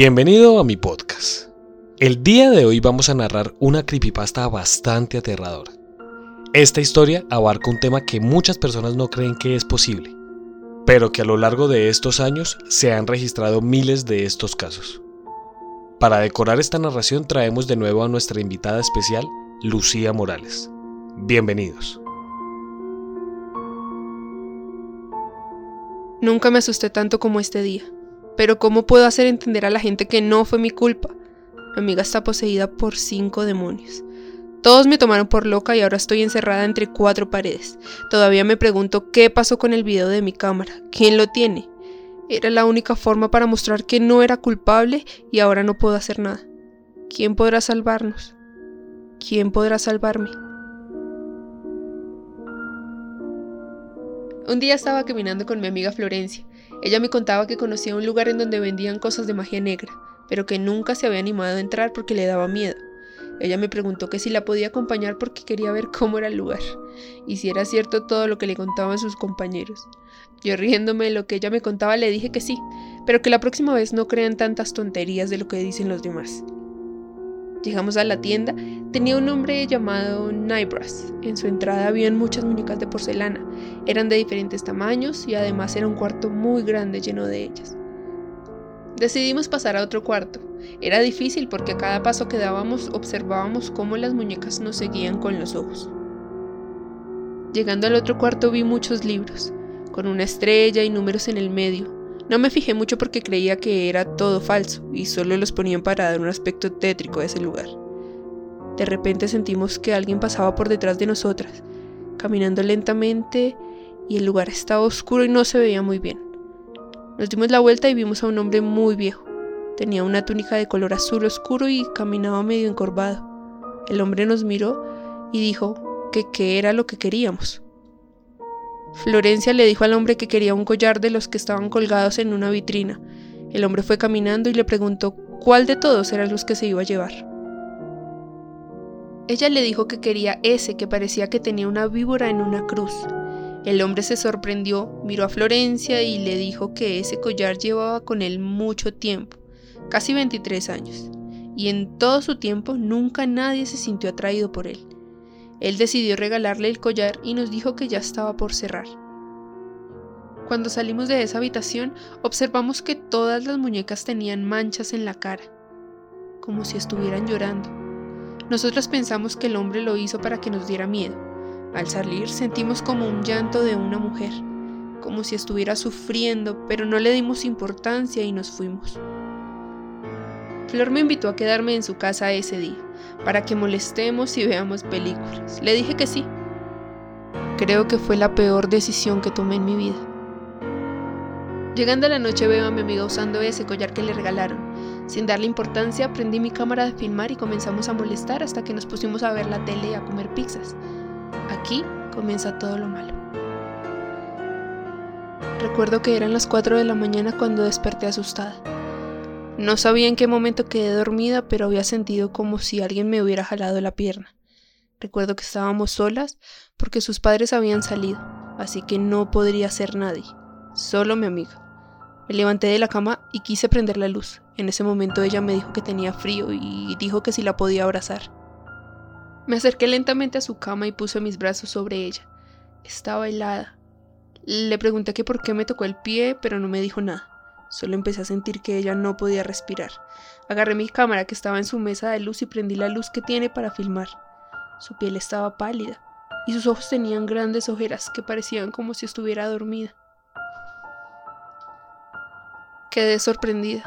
Bienvenido a mi podcast. El día de hoy vamos a narrar una creepypasta bastante aterradora. Esta historia abarca un tema que muchas personas no creen que es posible, pero que a lo largo de estos años se han registrado miles de estos casos. Para decorar esta narración traemos de nuevo a nuestra invitada especial, Lucía Morales. Bienvenidos. Nunca me asusté tanto como este día. Pero ¿cómo puedo hacer entender a la gente que no fue mi culpa? Mi amiga está poseída por cinco demonios. Todos me tomaron por loca y ahora estoy encerrada entre cuatro paredes. Todavía me pregunto qué pasó con el video de mi cámara. ¿Quién lo tiene? Era la única forma para mostrar que no era culpable y ahora no puedo hacer nada. ¿Quién podrá salvarnos? ¿Quién podrá salvarme? Un día estaba caminando con mi amiga Florencia. Ella me contaba que conocía un lugar en donde vendían cosas de magia negra, pero que nunca se había animado a entrar porque le daba miedo. Ella me preguntó que si la podía acompañar porque quería ver cómo era el lugar, y si era cierto todo lo que le contaban sus compañeros. Yo riéndome de lo que ella me contaba le dije que sí, pero que la próxima vez no crean tantas tonterías de lo que dicen los demás. Llegamos a la tienda, tenía un hombre llamado Nybras. En su entrada habían muchas muñecas de porcelana, eran de diferentes tamaños y además era un cuarto muy grande lleno de ellas. Decidimos pasar a otro cuarto. Era difícil porque a cada paso que dábamos observábamos cómo las muñecas nos seguían con los ojos. Llegando al otro cuarto vi muchos libros, con una estrella y números en el medio, no me fijé mucho porque creía que era todo falso y solo los ponían para dar un aspecto tétrico a ese lugar. De repente sentimos que alguien pasaba por detrás de nosotras, caminando lentamente y el lugar estaba oscuro y no se veía muy bien. Nos dimos la vuelta y vimos a un hombre muy viejo. Tenía una túnica de color azul oscuro y caminaba medio encorvado. El hombre nos miró y dijo que qué era lo que queríamos. Florencia le dijo al hombre que quería un collar de los que estaban colgados en una vitrina. El hombre fue caminando y le preguntó cuál de todos eran los que se iba a llevar. Ella le dijo que quería ese que parecía que tenía una víbora en una cruz. El hombre se sorprendió, miró a Florencia y le dijo que ese collar llevaba con él mucho tiempo, casi 23 años, y en todo su tiempo nunca nadie se sintió atraído por él. Él decidió regalarle el collar y nos dijo que ya estaba por cerrar. Cuando salimos de esa habitación, observamos que todas las muñecas tenían manchas en la cara, como si estuvieran llorando. Nosotros pensamos que el hombre lo hizo para que nos diera miedo. Al salir sentimos como un llanto de una mujer, como si estuviera sufriendo, pero no le dimos importancia y nos fuimos. Flor me invitó a quedarme en su casa ese día, para que molestemos y veamos películas. Le dije que sí. Creo que fue la peor decisión que tomé en mi vida. Llegando a la noche veo a mi amiga usando ese collar que le regalaron. Sin darle importancia, prendí mi cámara de filmar y comenzamos a molestar hasta que nos pusimos a ver la tele y a comer pizzas. Aquí comienza todo lo malo. Recuerdo que eran las 4 de la mañana cuando desperté asustada. No sabía en qué momento quedé dormida, pero había sentido como si alguien me hubiera jalado la pierna. Recuerdo que estábamos solas porque sus padres habían salido, así que no podría ser nadie, solo mi amiga. Me levanté de la cama y quise prender la luz. En ese momento ella me dijo que tenía frío y dijo que si la podía abrazar. Me acerqué lentamente a su cama y puse mis brazos sobre ella. Estaba helada. Le pregunté que por qué me tocó el pie, pero no me dijo nada. Solo empecé a sentir que ella no podía respirar. Agarré mi cámara que estaba en su mesa de luz y prendí la luz que tiene para filmar. Su piel estaba pálida y sus ojos tenían grandes ojeras que parecían como si estuviera dormida. Quedé sorprendida.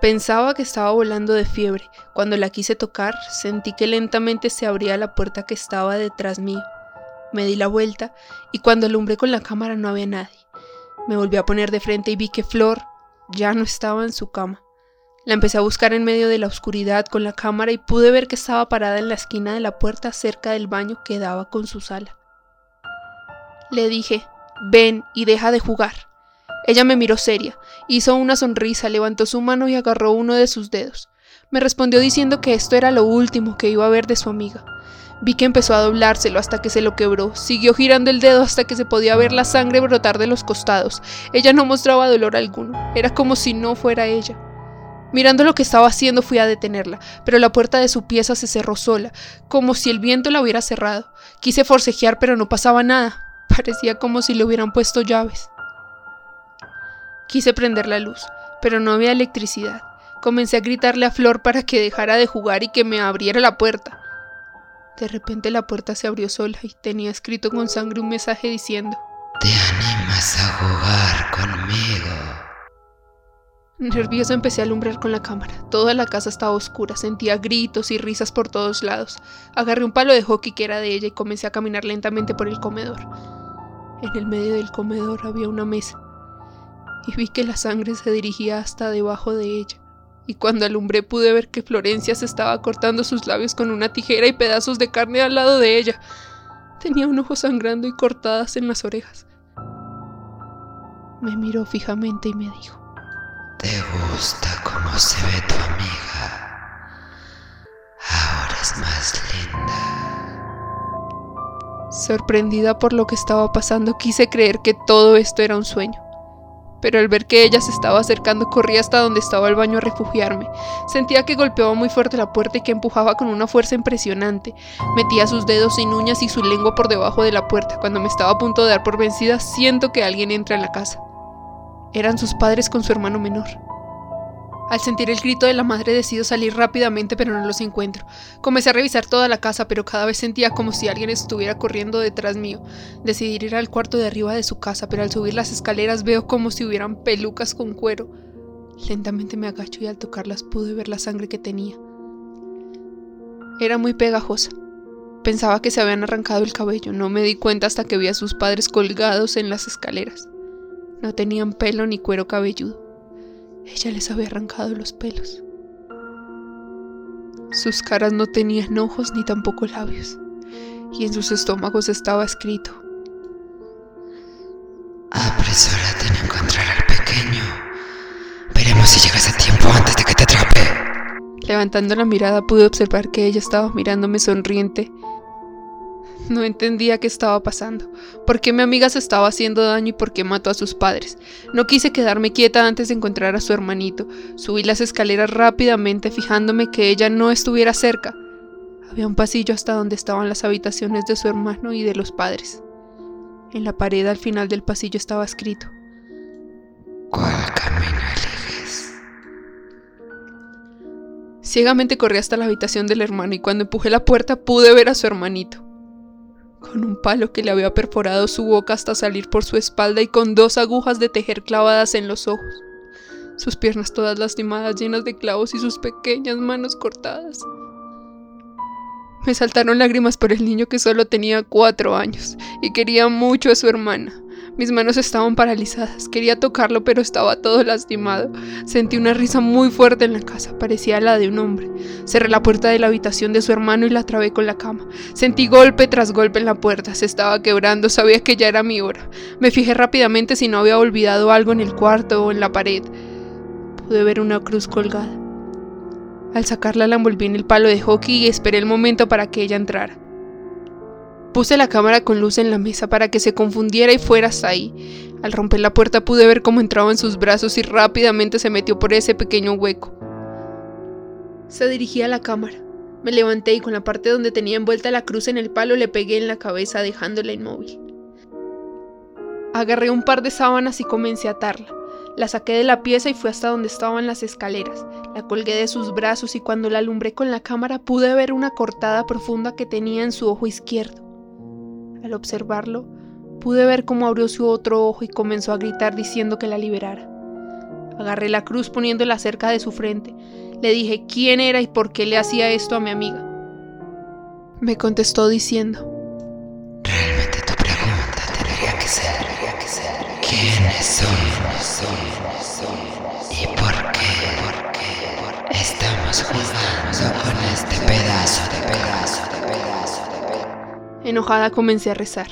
Pensaba que estaba volando de fiebre. Cuando la quise tocar, sentí que lentamente se abría la puerta que estaba detrás mío. Me di la vuelta y cuando alumbré con la cámara no había nadie. Me volví a poner de frente y vi que Flor ya no estaba en su cama. La empecé a buscar en medio de la oscuridad con la cámara y pude ver que estaba parada en la esquina de la puerta cerca del baño que daba con su sala. Le dije, ven y deja de jugar. Ella me miró seria, hizo una sonrisa, levantó su mano y agarró uno de sus dedos. Me respondió diciendo que esto era lo último que iba a ver de su amiga. Vi que empezó a doblárselo hasta que se lo quebró. Siguió girando el dedo hasta que se podía ver la sangre brotar de los costados. Ella no mostraba dolor alguno. Era como si no fuera ella. Mirando lo que estaba haciendo fui a detenerla, pero la puerta de su pieza se cerró sola, como si el viento la hubiera cerrado. Quise forcejear, pero no pasaba nada. Parecía como si le hubieran puesto llaves. Quise prender la luz, pero no había electricidad. Comencé a gritarle a Flor para que dejara de jugar y que me abriera la puerta. De repente la puerta se abrió sola y tenía escrito con sangre un mensaje diciendo ¿Te animas a jugar conmigo? Nerviosa empecé a alumbrar con la cámara. Toda la casa estaba oscura, sentía gritos y risas por todos lados. Agarré un palo de hockey que era de ella y comencé a caminar lentamente por el comedor. En el medio del comedor había una mesa y vi que la sangre se dirigía hasta debajo de ella. Y cuando alumbré pude ver que Florencia se estaba cortando sus labios con una tijera y pedazos de carne al lado de ella. Tenía un ojo sangrando y cortadas en las orejas. Me miró fijamente y me dijo, ¿Te gusta cómo se ve tu amiga? Ahora es más linda. Sorprendida por lo que estaba pasando, quise creer que todo esto era un sueño pero al ver que ella se estaba acercando corrí hasta donde estaba el baño a refugiarme. Sentía que golpeaba muy fuerte la puerta y que empujaba con una fuerza impresionante. Metía sus dedos sin uñas y su lengua por debajo de la puerta. Cuando me estaba a punto de dar por vencida, siento que alguien entra en la casa. Eran sus padres con su hermano menor. Al sentir el grito de la madre decido salir rápidamente pero no los encuentro. Comencé a revisar toda la casa pero cada vez sentía como si alguien estuviera corriendo detrás mío. Decidí ir al cuarto de arriba de su casa pero al subir las escaleras veo como si hubieran pelucas con cuero. Lentamente me agacho y al tocarlas pude ver la sangre que tenía. Era muy pegajosa. Pensaba que se habían arrancado el cabello, no me di cuenta hasta que vi a sus padres colgados en las escaleras. No tenían pelo ni cuero cabelludo. Ella les había arrancado los pelos. Sus caras no tenían ojos ni tampoco labios, y en sus estómagos estaba escrito. Apresúrate en encontrar al pequeño. Veremos si llegas a tiempo antes de que te atrape. Levantando la mirada pude observar que ella estaba mirándome sonriente no entendía qué estaba pasando, por qué mi amiga se estaba haciendo daño y por qué mató a sus padres. No quise quedarme quieta antes de encontrar a su hermanito. Subí las escaleras rápidamente fijándome que ella no estuviera cerca. Había un pasillo hasta donde estaban las habitaciones de su hermano y de los padres. En la pared al final del pasillo estaba escrito. ¿Cuál camino eliges? Ciegamente corrí hasta la habitación del hermano y cuando empujé la puerta pude ver a su hermanito con un palo que le había perforado su boca hasta salir por su espalda y con dos agujas de tejer clavadas en los ojos, sus piernas todas lastimadas llenas de clavos y sus pequeñas manos cortadas. Me saltaron lágrimas por el niño que solo tenía cuatro años y quería mucho a su hermana. Mis manos estaban paralizadas. Quería tocarlo, pero estaba todo lastimado. Sentí una risa muy fuerte en la casa. Parecía la de un hombre. Cerré la puerta de la habitación de su hermano y la trabé con la cama. Sentí golpe tras golpe en la puerta. Se estaba quebrando. Sabía que ya era mi hora. Me fijé rápidamente si no había olvidado algo en el cuarto o en la pared. Pude ver una cruz colgada. Al sacarla la envolví en el palo de hockey y esperé el momento para que ella entrara. Puse la cámara con luz en la mesa para que se confundiera y fuera hasta ahí. Al romper la puerta pude ver cómo entraba en sus brazos y rápidamente se metió por ese pequeño hueco. Se dirigía a la cámara. Me levanté y con la parte donde tenía envuelta la cruz en el palo le pegué en la cabeza dejándola inmóvil. Agarré un par de sábanas y comencé a atarla. La saqué de la pieza y fui hasta donde estaban las escaleras. La colgué de sus brazos y cuando la alumbré con la cámara pude ver una cortada profunda que tenía en su ojo izquierdo. Al observarlo, pude ver cómo abrió su otro ojo y comenzó a gritar diciendo que la liberara. Agarré la cruz poniéndola cerca de su frente. Le dije quién era y por qué le hacía esto a mi amiga. Me contestó diciendo, Realmente tu pregunta tendría que ser, ¿quiénes son? ¿Y por qué? ¿Por qué estamos jugando con este pedazo de pedazo de pedazo? Enojada comencé a rezar.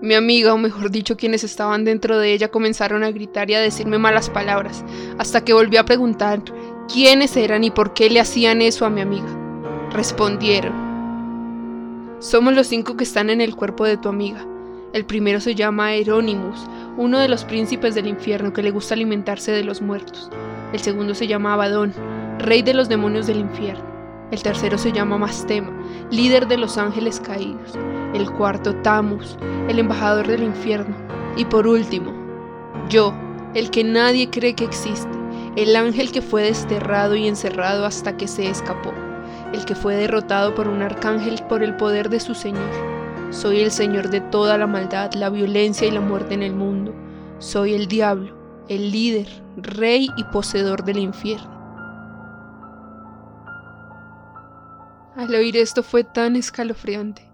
Mi amiga, o mejor dicho, quienes estaban dentro de ella, comenzaron a gritar y a decirme malas palabras, hasta que volví a preguntar quiénes eran y por qué le hacían eso a mi amiga. Respondieron, somos los cinco que están en el cuerpo de tu amiga. El primero se llama Euronymous, uno de los príncipes del infierno que le gusta alimentarse de los muertos. El segundo se llama Abadón, rey de los demonios del infierno. El tercero se llama Mastema, líder de los ángeles caídos. El cuarto, Tamus, el embajador del infierno. Y por último, yo, el que nadie cree que existe, el ángel que fue desterrado y encerrado hasta que se escapó, el que fue derrotado por un arcángel por el poder de su Señor. Soy el Señor de toda la maldad, la violencia y la muerte en el mundo. Soy el diablo, el líder, rey y poseedor del infierno. Al oír esto fue tan escalofriante.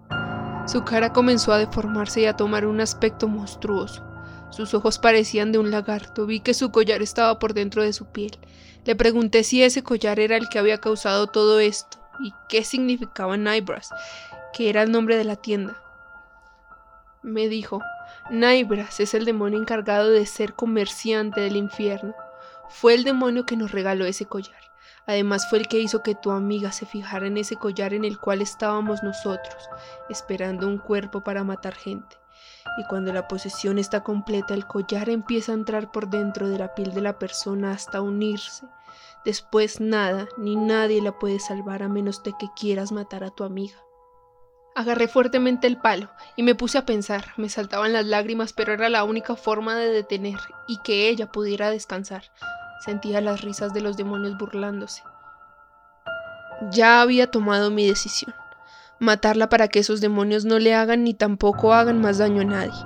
Su cara comenzó a deformarse y a tomar un aspecto monstruoso. Sus ojos parecían de un lagarto. Vi que su collar estaba por dentro de su piel. Le pregunté si ese collar era el que había causado todo esto y qué significaba Nybras, que era el nombre de la tienda. Me dijo, Nybras es el demonio encargado de ser comerciante del infierno. Fue el demonio que nos regaló ese collar. Además fue el que hizo que tu amiga se fijara en ese collar en el cual estábamos nosotros, esperando un cuerpo para matar gente. Y cuando la posesión está completa, el collar empieza a entrar por dentro de la piel de la persona hasta unirse. Después nada ni nadie la puede salvar a menos de que quieras matar a tu amiga. Agarré fuertemente el palo y me puse a pensar. Me saltaban las lágrimas, pero era la única forma de detener y que ella pudiera descansar. Sentía las risas de los demonios burlándose. Ya había tomado mi decisión. Matarla para que esos demonios no le hagan ni tampoco hagan más daño a nadie.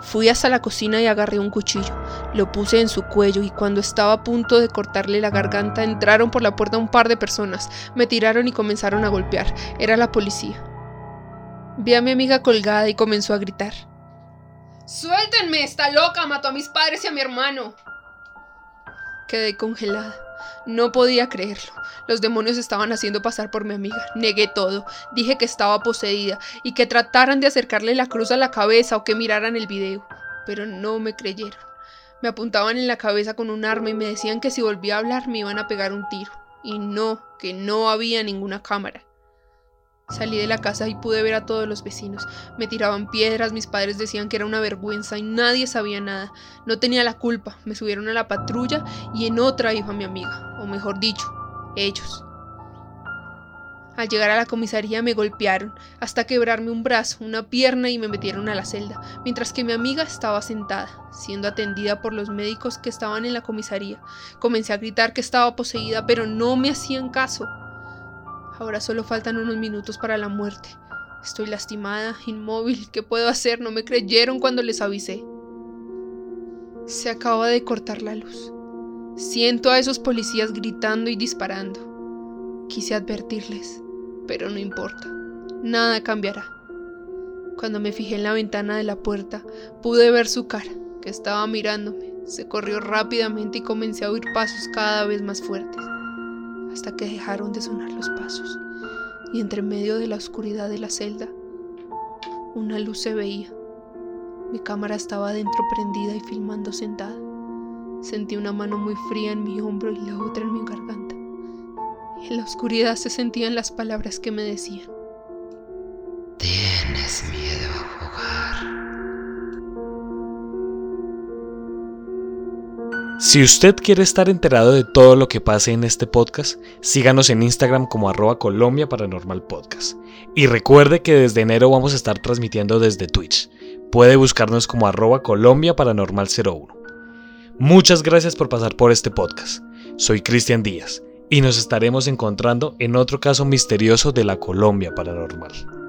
Fui hasta la cocina y agarré un cuchillo. Lo puse en su cuello y cuando estaba a punto de cortarle la garganta entraron por la puerta un par de personas. Me tiraron y comenzaron a golpear. Era la policía. Vi a mi amiga colgada y comenzó a gritar. ¡Suéltenme! ¡Está loca! Mató a mis padres y a mi hermano. Quedé congelada. No podía creerlo. Los demonios estaban haciendo pasar por mi amiga. Negué todo. Dije que estaba poseída y que trataran de acercarle la cruz a la cabeza o que miraran el video. Pero no me creyeron. Me apuntaban en la cabeza con un arma y me decían que si volvía a hablar me iban a pegar un tiro. Y no, que no había ninguna cámara. Salí de la casa y pude ver a todos los vecinos. Me tiraban piedras, mis padres decían que era una vergüenza y nadie sabía nada. No tenía la culpa. Me subieron a la patrulla y en otra iba mi amiga, o mejor dicho, ellos. Al llegar a la comisaría me golpearon hasta quebrarme un brazo, una pierna y me metieron a la celda, mientras que mi amiga estaba sentada, siendo atendida por los médicos que estaban en la comisaría. Comencé a gritar que estaba poseída, pero no me hacían caso. Ahora solo faltan unos minutos para la muerte. Estoy lastimada, inmóvil. ¿Qué puedo hacer? No me creyeron cuando les avisé. Se acaba de cortar la luz. Siento a esos policías gritando y disparando. Quise advertirles, pero no importa. Nada cambiará. Cuando me fijé en la ventana de la puerta, pude ver su cara, que estaba mirándome. Se corrió rápidamente y comencé a oír pasos cada vez más fuertes hasta que dejaron de sonar los pasos, y entre medio de la oscuridad de la celda, una luz se veía. Mi cámara estaba dentro prendida y filmando sentada. Sentí una mano muy fría en mi hombro y la otra en mi garganta. En la oscuridad se sentían las palabras que me decían. Tienes miedo a jugar. Si usted quiere estar enterado de todo lo que pase en este podcast, síganos en Instagram como arroba Colombia Paranormal Podcast. Y recuerde que desde enero vamos a estar transmitiendo desde Twitch. Puede buscarnos como arroba Colombia Paranormal 01. Muchas gracias por pasar por este podcast. Soy Cristian Díaz y nos estaremos encontrando en otro caso misterioso de la Colombia Paranormal.